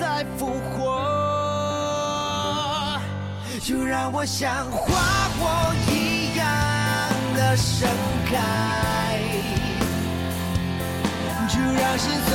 再复活就让我像花火一样的盛开，就让心随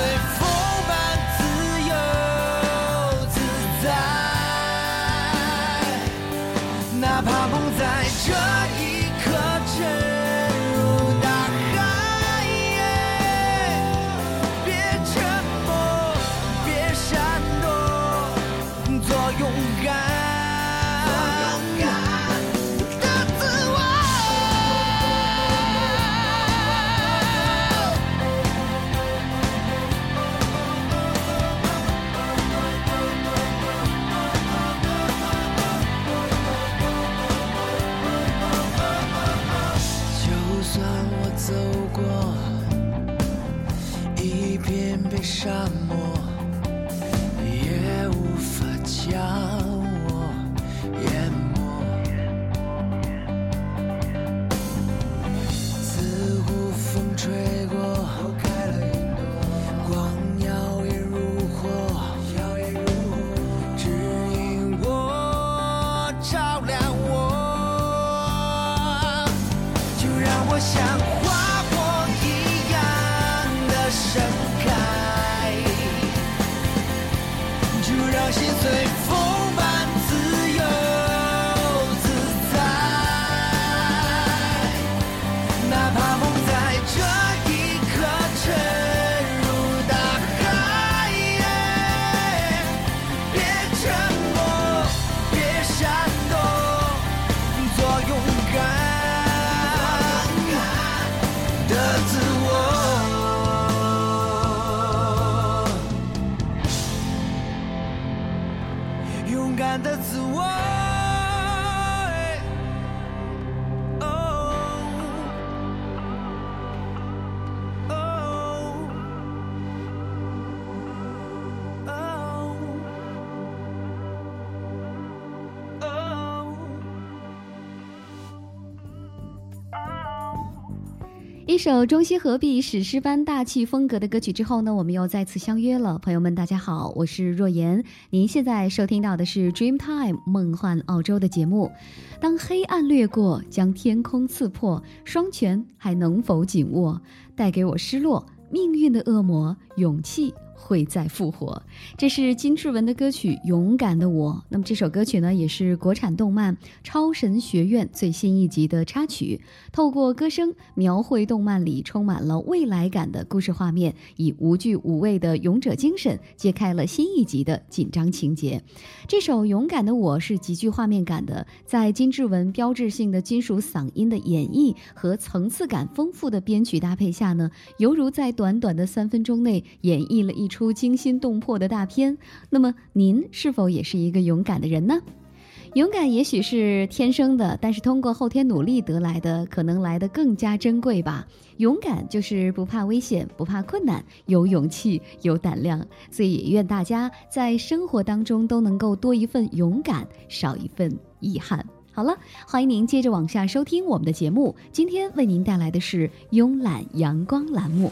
一首中西合璧、史诗般大气风格的歌曲之后呢，我们又再次相约了。朋友们，大家好，我是若言。您现在收听到的是《Dreamtime 梦幻澳洲》的节目。当黑暗掠过，将天空刺破，双拳还能否紧握？带给我失落，命运的恶魔，勇气。会再复活，这是金志文的歌曲《勇敢的我》。那么这首歌曲呢，也是国产动漫《超神学院》最新一集的插曲。透过歌声描绘动漫里充满了未来感的故事画面，以无惧无畏的勇者精神揭开了新一集的紧张情节。这首《勇敢的我》是极具画面感的，在金志文标志性的金属嗓音的演绎和层次感丰富的编曲搭配下呢，犹如在短短的三分钟内演绎了一。一出惊心动魄的大片，那么您是否也是一个勇敢的人呢？勇敢也许是天生的，但是通过后天努力得来的，可能来得更加珍贵吧。勇敢就是不怕危险，不怕困难，有勇气，有胆量。所以也愿大家在生活当中都能够多一份勇敢，少一份遗憾。好了，欢迎您接着往下收听我们的节目。今天为您带来的是慵懒阳光栏目。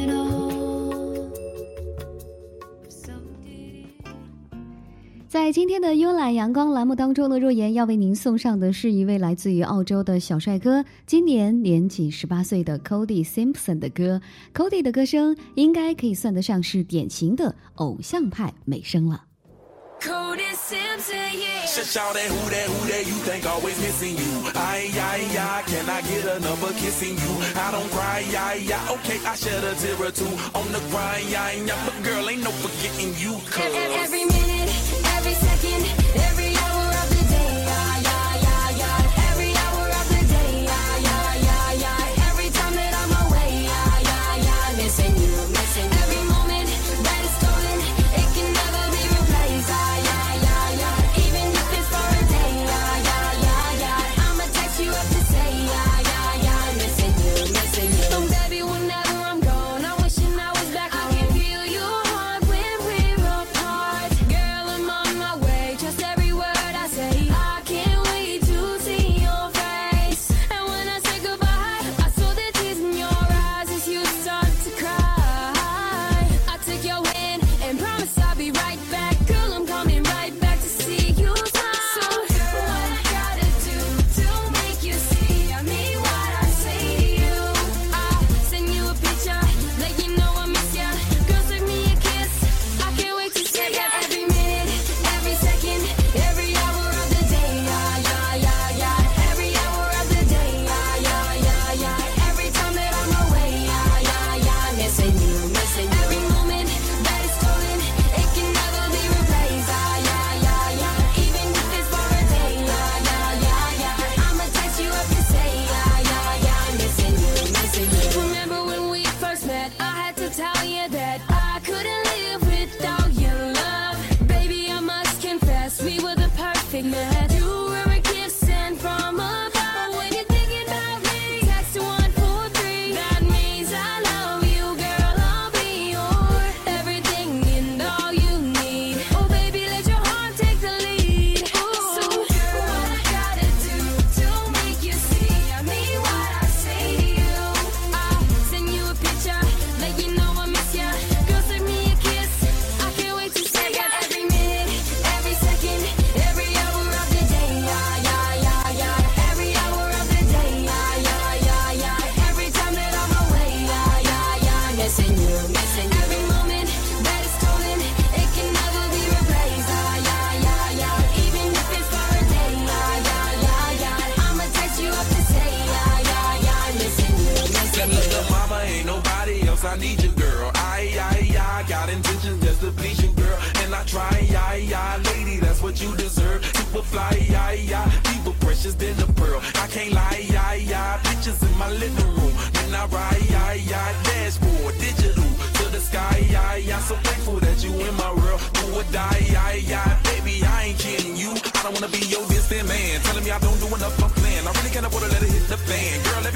今天的慵懒阳光栏目当中呢，若言要为您送上的是一位来自于澳洲的小帅哥，今年年仅十八岁的 Cody Simpson 的歌。Cody 的歌声应该可以算得上是典型的偶像派美声了。every second. kid you. I don't wanna be your distant man. Telling me I don't do enough, I'm. I really can't afford to let it hit the fan. Girl,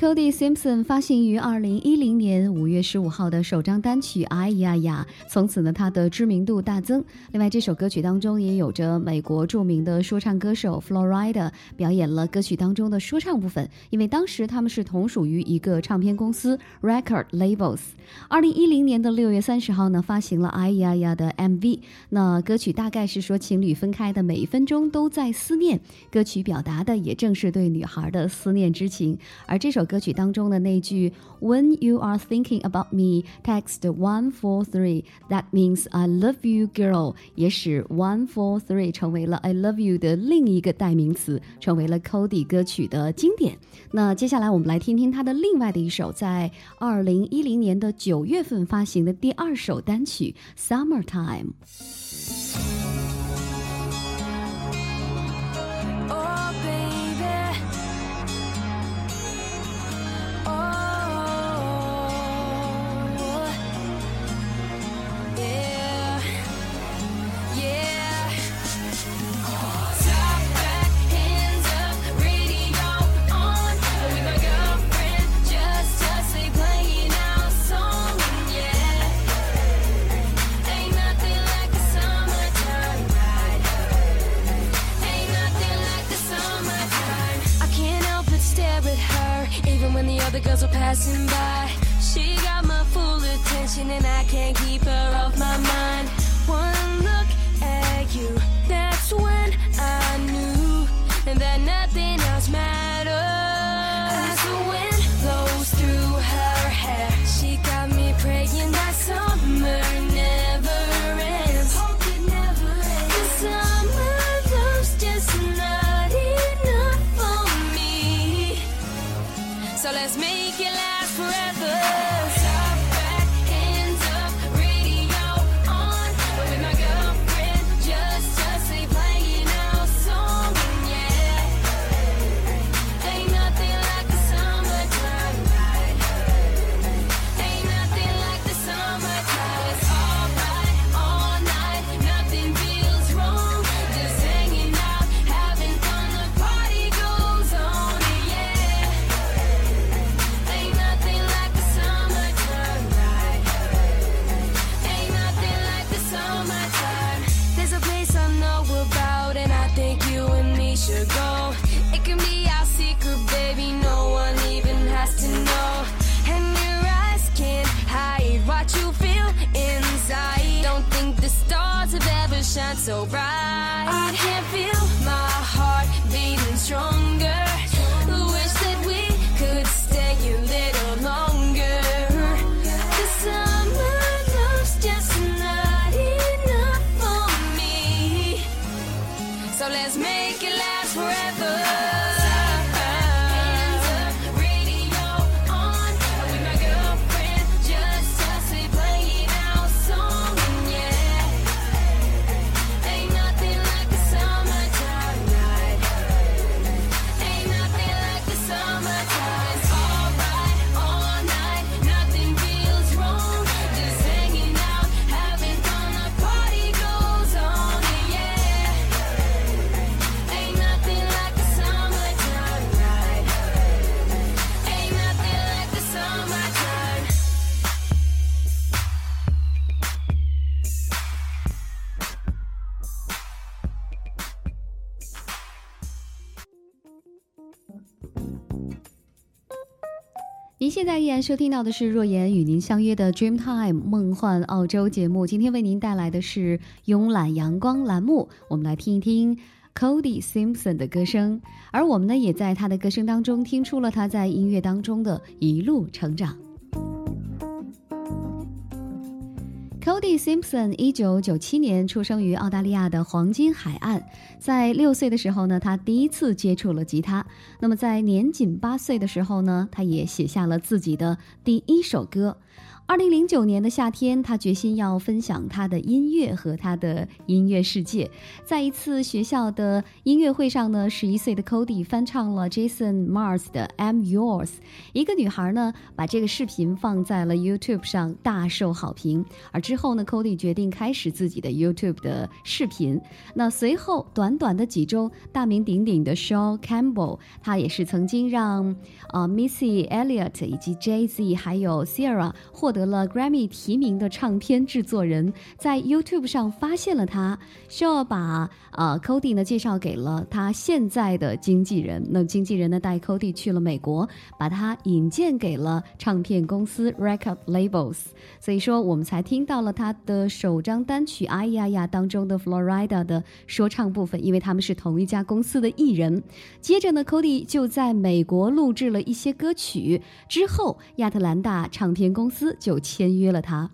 Cody Simpson 发行于二零一零年五月十五号的首张单曲《哎呀呀》，从此呢，他的知名度大增。另外，这首歌曲当中也有着美国著名的说唱歌手 Florida 表演了歌曲当中的说唱部分，因为当时他们是同属于一个唱片公司 Record Labels。二零一零年的六月三十号呢，发行了《哎呀呀》的 MV。那歌曲大概是说情侣分开的每一分钟都在思念，歌曲表达的也正是对女孩的思念之情。而这首歌曲当中的那句 "When you are thinking about me, text one four three. That means I love you, girl." 也使 one four three 成为了 I love you 的另一个代名词，成为了 Cody 歌曲的经典。那接下来我们来听听他的另外的一首，在二零一零年的九月份发行的第二首单曲《Summertime》。Passing by. She got my full attention and I can't keep her off my mind. 现在依然收听到的是若言与您相约的 Dreamtime 梦幻澳洲节目。今天为您带来的是慵懒阳光栏目，我们来听一听 Cody Simpson 的歌声，而我们呢，也在他的歌声当中听出了他在音乐当中的一路成长。Cody Simpson 一九九七年出生于澳大利亚的黄金海岸，在六岁的时候呢，他第一次接触了吉他。那么在年仅八岁的时候呢，他也写下了自己的第一首歌。二零零九年的夏天，他决心要分享他的音乐和他的音乐世界。在一次学校的音乐会上呢，十一岁的 Cody 翻唱了 Jason Mars 的《I'm Yours》。一个女孩呢，把这个视频放在了 YouTube 上，大受好评。而之后呢，Cody 决定开始自己的 YouTube 的视频。那随后短短的几周，大名鼎鼎的 Shaw Campbell，他也是曾经让呃 Missy Elliott 以及 Jay Z 还有 Sierra 获得。得了 Grammy 提名的唱片制作人，在 YouTube 上发现了他，需要把呃 Cody 呢介绍给了他现在的经纪人。那经纪人呢带 Cody 去了美国，把他引荐给了唱片公司 Record Labels。所以说，我们才听到了他的首张单曲《哎呀呀》当中的 Florida 的说唱部分，因为他们是同一家公司的艺人。接着呢，Cody 就在美国录制了一些歌曲，之后亚特兰大唱片公司就。就签约了他。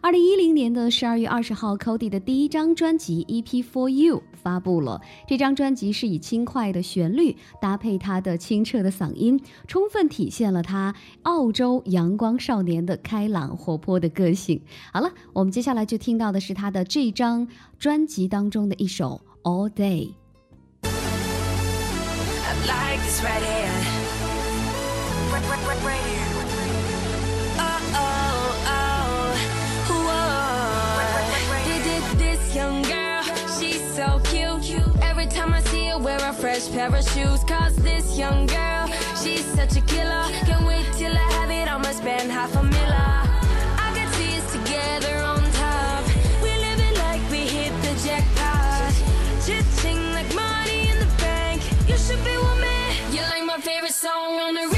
二零一零年的十二月二十号，Cody 的第一张专辑《EP for You》发布了。这张专辑是以轻快的旋律搭配他的清澈的嗓音，充分体现了他澳洲阳光少年的开朗活泼的个性。好了，我们接下来就听到的是他的这张专辑当中的一首《All Day》。Fresh pair of shoes. Cause this young girl, she's such a killer. Can't wait till I have it, I'ma spend half a miller. I can see us together on top. We like we hit the jackpot. Chit-ching like money in the bank. You should be with me. You're like my favorite song on the radio.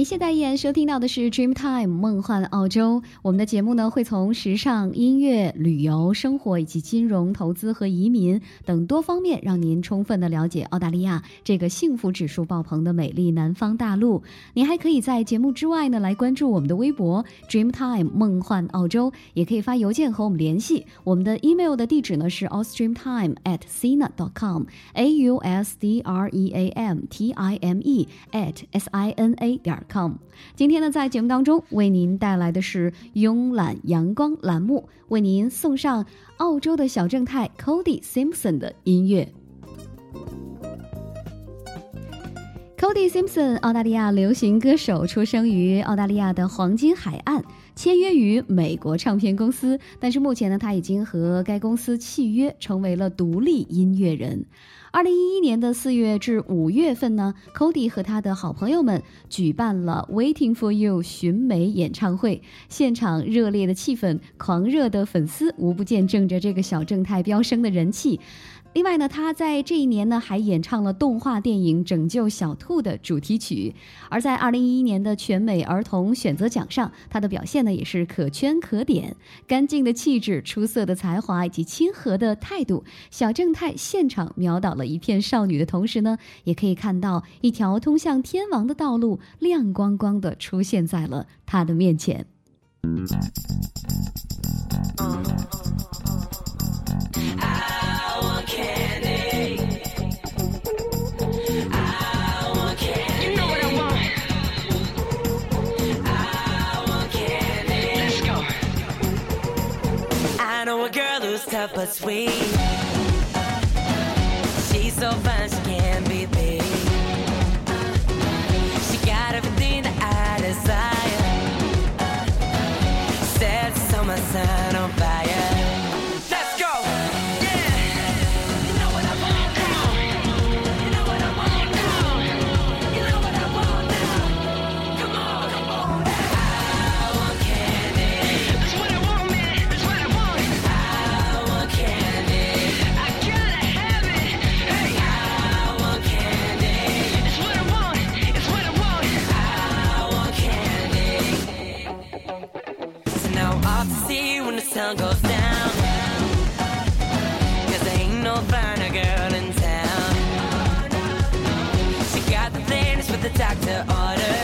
您现在依然收听到的是 Dreamtime 梦幻澳洲。我们的节目呢，会从时尚、音乐、旅游、生活以及金融、投资和移民等多方面，让您充分的了解澳大利亚这个幸福指数爆棚的美丽南方大陆。您还可以在节目之外呢，来关注我们的微博 Dreamtime 梦幻澳洲，也可以发邮件和我们联系。我们的 email 的地址呢是 Austream time at Sina.com，a u s d r e a m t i m e at s i n a 点。com，今天呢，在节目当中为您带来的是慵懒阳光栏目，为您送上澳洲的小正太 Cody Simpson 的音乐。Cody Simpson，澳大利亚流行歌手，出生于澳大利亚的黄金海岸，签约于美国唱片公司，但是目前呢，他已经和该公司契约，成为了独立音乐人。二零一一年的四月至五月份呢，Cody 和他的好朋友们举办了《Waiting for You》寻美演唱会，现场热烈的气氛、狂热的粉丝，无不见证着这个小正太飙升的人气。另外呢，他在这一年呢还演唱了动画电影《拯救小兔》的主题曲。而在二零一一年的全美儿童选择奖上，他的表现呢也是可圈可点。干净的气质、出色的才华以及亲和的态度，小正太现场秒倒了一片少女的同时呢，也可以看到一条通向天王的道路亮光光的出现在了他的面前。But sweet. She's so fine, she can't be beat. She got everything that I desire. Sets on my sun goes down. Cause there ain't no finer girl in town. She got the things with the doctor order.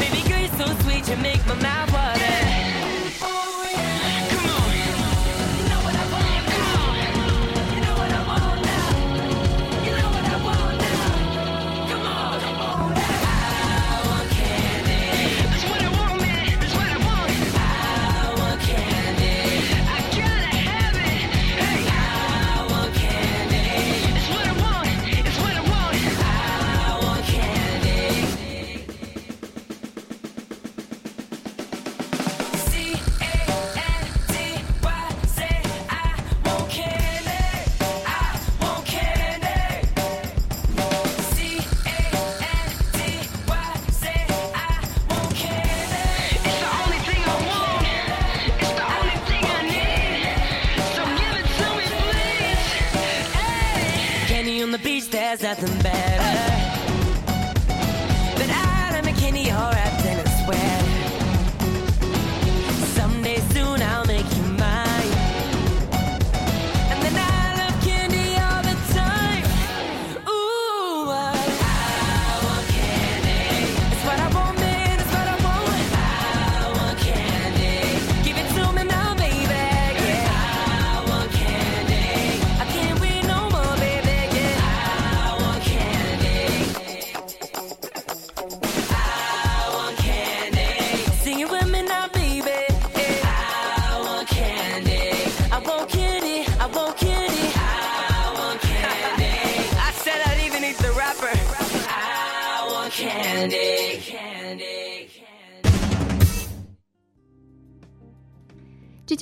Baby, girl, you're so sweet, you make my mouth water.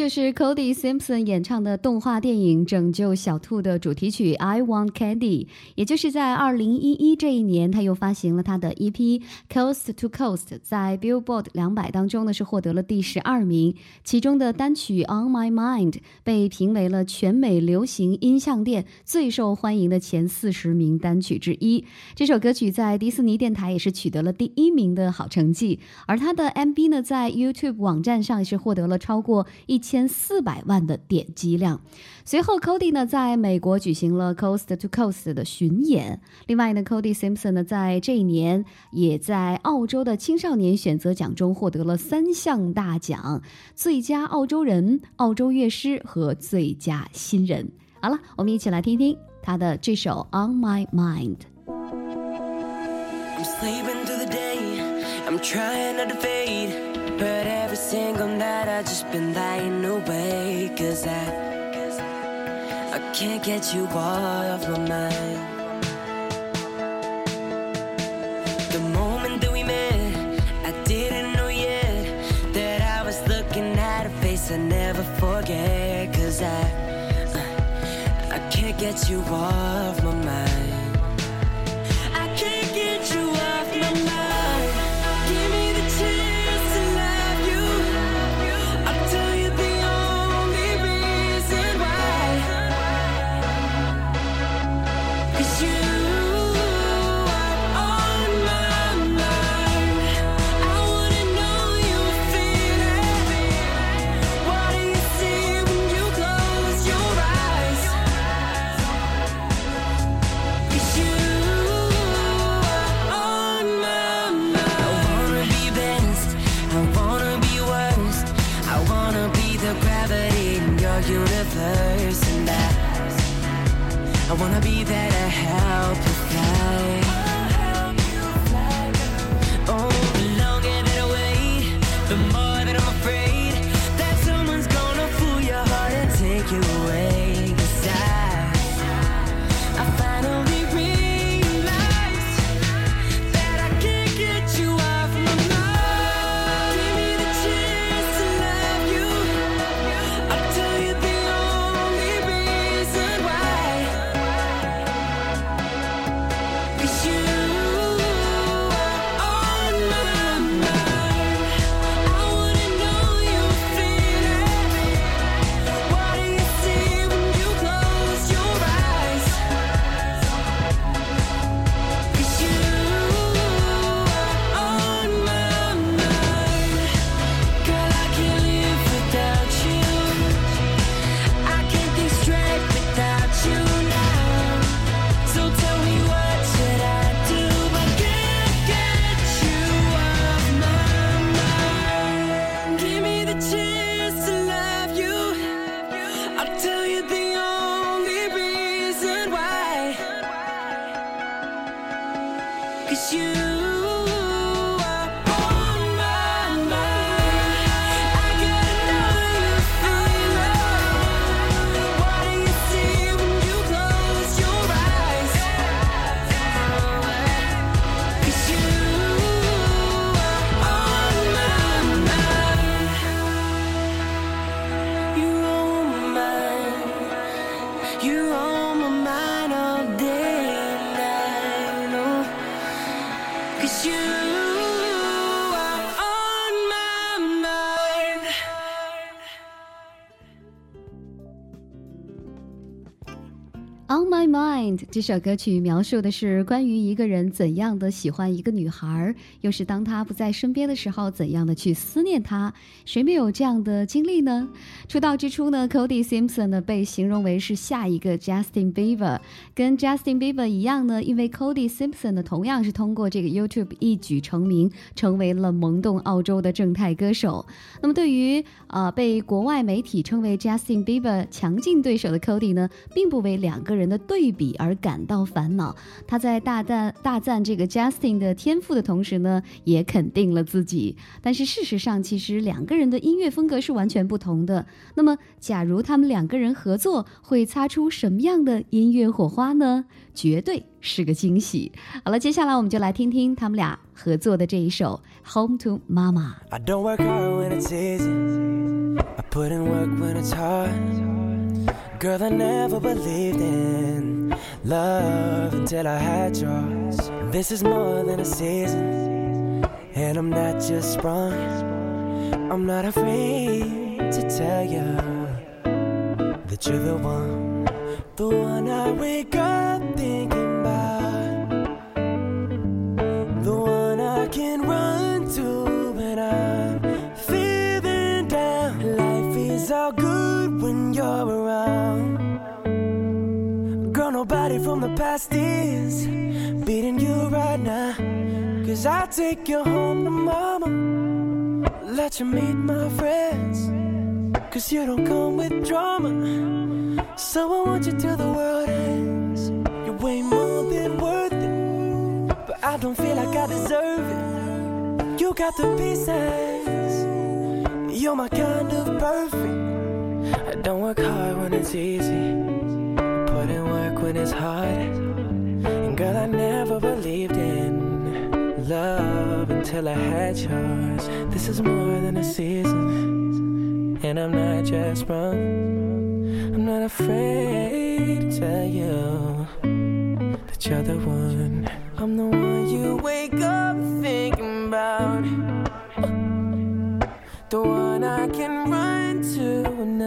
这就是 Cody Simpson 演唱的动画电影《拯救小兔》的主题曲《I Want Candy》，也就是在二零一一这一年，他又发行了他的 EP《Coast to Coast》，在 Billboard 两百当中呢是获得了第十二名。其中的单曲《On My Mind》被评为了全美流行音像店最受欢迎的前四十名单曲之一。这首歌曲在迪士尼电台也是取得了第一名的好成绩，而他的 MV 呢在 YouTube 网站上也是获得了超过一千千四百万的点击量。随后，Cody 呢在美国举行了 Coast to Coast 的巡演。另外呢，Cody Simpson 呢在这一年也在澳洲的青少年选择奖中获得了三项大奖：最佳澳洲人、澳洲乐师和最佳新人。好了，我们一起来听听他的这首《On My Mind》。I'm sleeping to the day. I'm trying not to fade. Single night I just been lying awake. Cause I, I can't get you off my mind. The moment that we met, I didn't know yet that I was looking at a face I never forget. Cause I, I can't get you off your universe, and I, I wanna be there to help you fly. Oh, the longer that I wait, the more you. 这首歌曲描述的是关于一个人怎样的喜欢一个女孩，又是当她不在身边的时候，怎样的去思念她。谁没有这样的经历呢？出道之初呢，Cody Simpson 呢被形容为是下一个 Justin Bieber，跟 Justin Bieber 一样呢，因为 Cody Simpson 呢同样是通过这个 YouTube 一举成名，成为了萌动澳洲的正太歌手。那么对于呃被国外媒体称为 Justin Bieber 强劲对手的 Cody 呢，并不为两个人的对比而感到烦恼。他在大赞大赞这个 Justin 的天赋的同时呢，也肯定了自己。但是事实上，其实两个人的音乐风格是完全不同的。那么，假如他们两个人合作，会擦出什么样的音乐火花呢？绝对是个惊喜。好了，接下来我们就来听听他们俩合作的这一首《Home to Mama》。I don't work hard when it's easy. I put in work when it's hard. Girl, I never believed in love until I had yours. This is more than a season, and I'm not just sprung. I'm not afraid to tell you that you're the one, the one I wake up thinking about. The one I can run to when I'm feeling down. Life is all good when you're around. Past is beating you right now. Cause I'll take you home to mama. Let you meet my friends. Cause you don't come with drama. So I want you till the world ends. You're way more than worth it but I don't feel like I deserve it. You got the pieces, you're my kind of perfect. I don't work hard when it's easy, when it's hard. And girl, I never believed in love until I had yours. This is more than a season, and I'm not just wrong. I'm not afraid to tell you that you're the one. I'm the one you wake up thinking about. The one I can run to when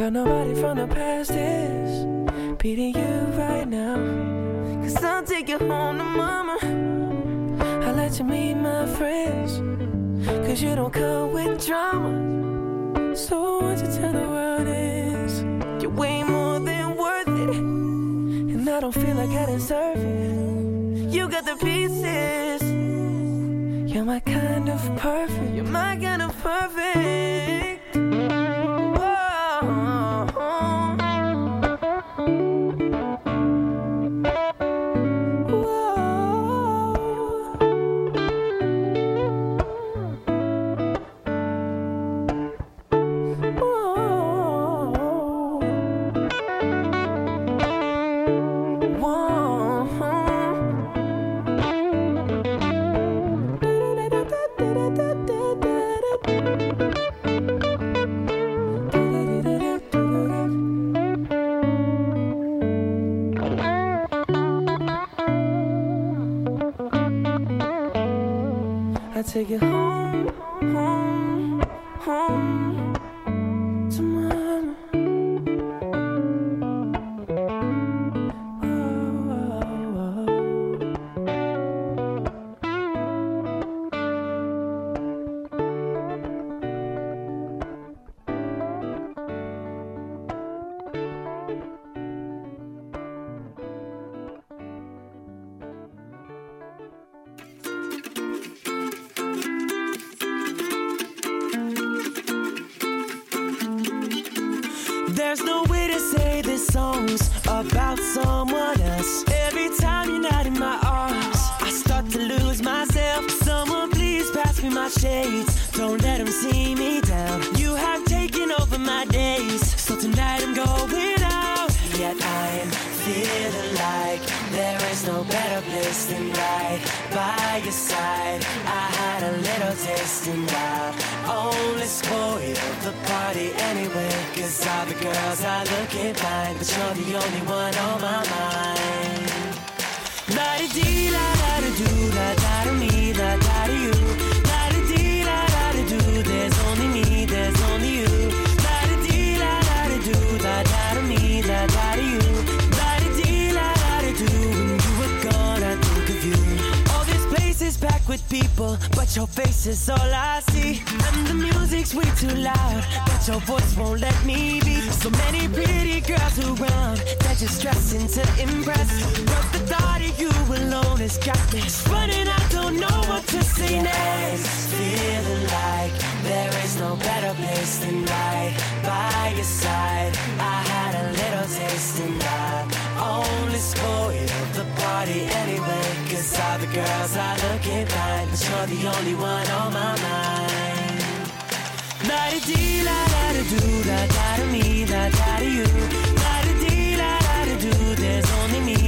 Cause nobody from the past is beating you right now. Cause I'll take you home to mama. I'll let you meet my friends. Cause you don't come with drama. So what you tell the world is You're way more than worth it And I don't feel like I deserve it You got the pieces You're my kind of perfect You're my kind of perfect There's no way to say this song's about someone else. Every time you're not in my arms, I start to lose myself. Someone please pass me my shades. Don't let them see me down. You have taken over my days. So tonight I'm going out. Yet I'm feeling like there is no better place than right by your side. I had a little taste and I only spoiled the party anyway. Cause all the girls are looking fine, but you're the only one on my mind. La di dee la with people, but your face is all I see. And the music's way too loud. But your voice won't let me be. So many pretty girls around. They're just dressing to impress. But the thought of you alone has got me running. I don't know what to say next. Feeling like there is no better place than right by your side. I had a little taste and I only spoiled the party anyway. Cause all the girls are looking fine, but you're the only one on my mind. La da dee la da da do, la da da me, la da da you. La da dee la da da do, there's only me,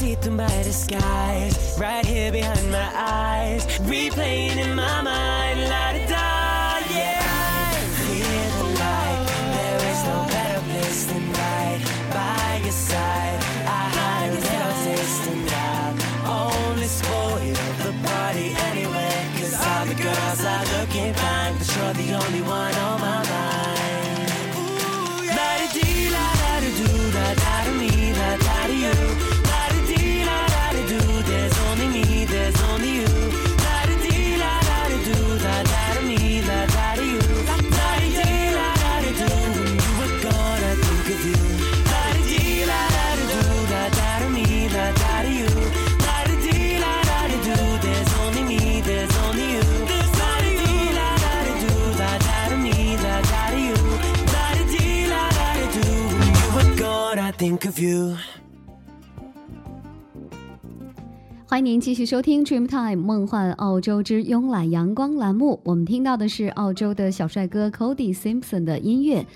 See through my disguise, right here behind my eyes, replaying in my mind, la da da, yeah. Feeling like there is no better place than right by your side. I had a little taste and I'm only spoiled the party anyway. Cause all the girls are looking fine, but you're the only one you. 欢迎您继续收听 Dreamtime 梦幻澳洲之慵懒阳光栏目。我们听到的是澳洲的小帅哥 Cody Simpson 的音乐。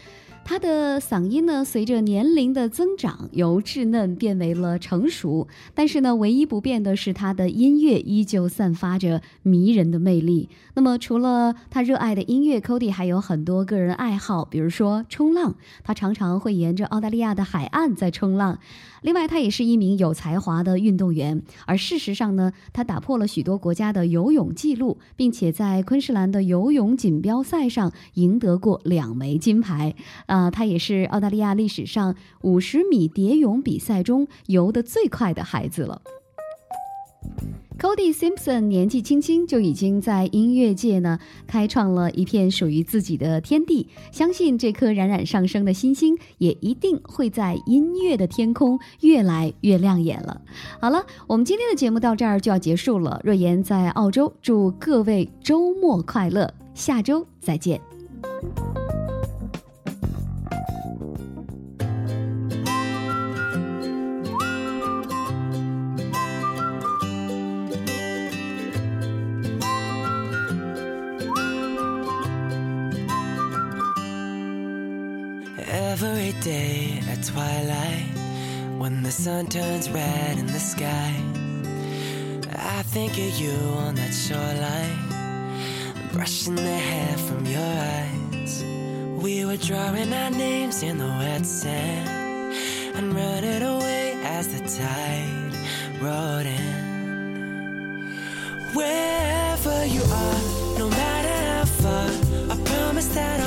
他的嗓音呢，随着年龄的增长，由稚嫩变为了成熟。但是呢，唯一不变的是他的音乐依旧散发着迷人的魅力。那么，除了他热爱的音乐，Cody 还有很多个人爱好，比如说冲浪，他常常会沿着澳大利亚的海岸在冲浪。另外，他也是一名有才华的运动员，而事实上呢，他打破了许多国家的游泳记录，并且在昆士兰的游泳锦标赛上赢得过两枚金牌。啊、他也是澳大利亚历史上五十米蝶泳比赛中游得最快的孩子了。Cody Simpson 年纪轻轻就已经在音乐界呢开创了一片属于自己的天地，相信这颗冉冉上升的新星也一定会在音乐的天空越来越亮眼了。好了，我们今天的节目到这儿就要结束了。若言在澳洲，祝各位周末快乐，下周再见。Twilight, when the sun turns red in the sky, I think of you on that shoreline, brushing the hair from your eyes. We were drawing our names in the wet sand and running away as the tide rolled in. Wherever you are, no matter how far, I promise that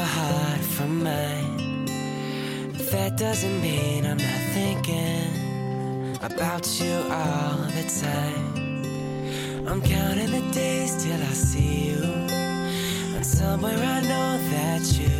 your heart from mine, that doesn't mean I'm not thinking about you all the time. I'm counting the days till I see you, and somewhere I know that you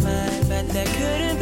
that couldn't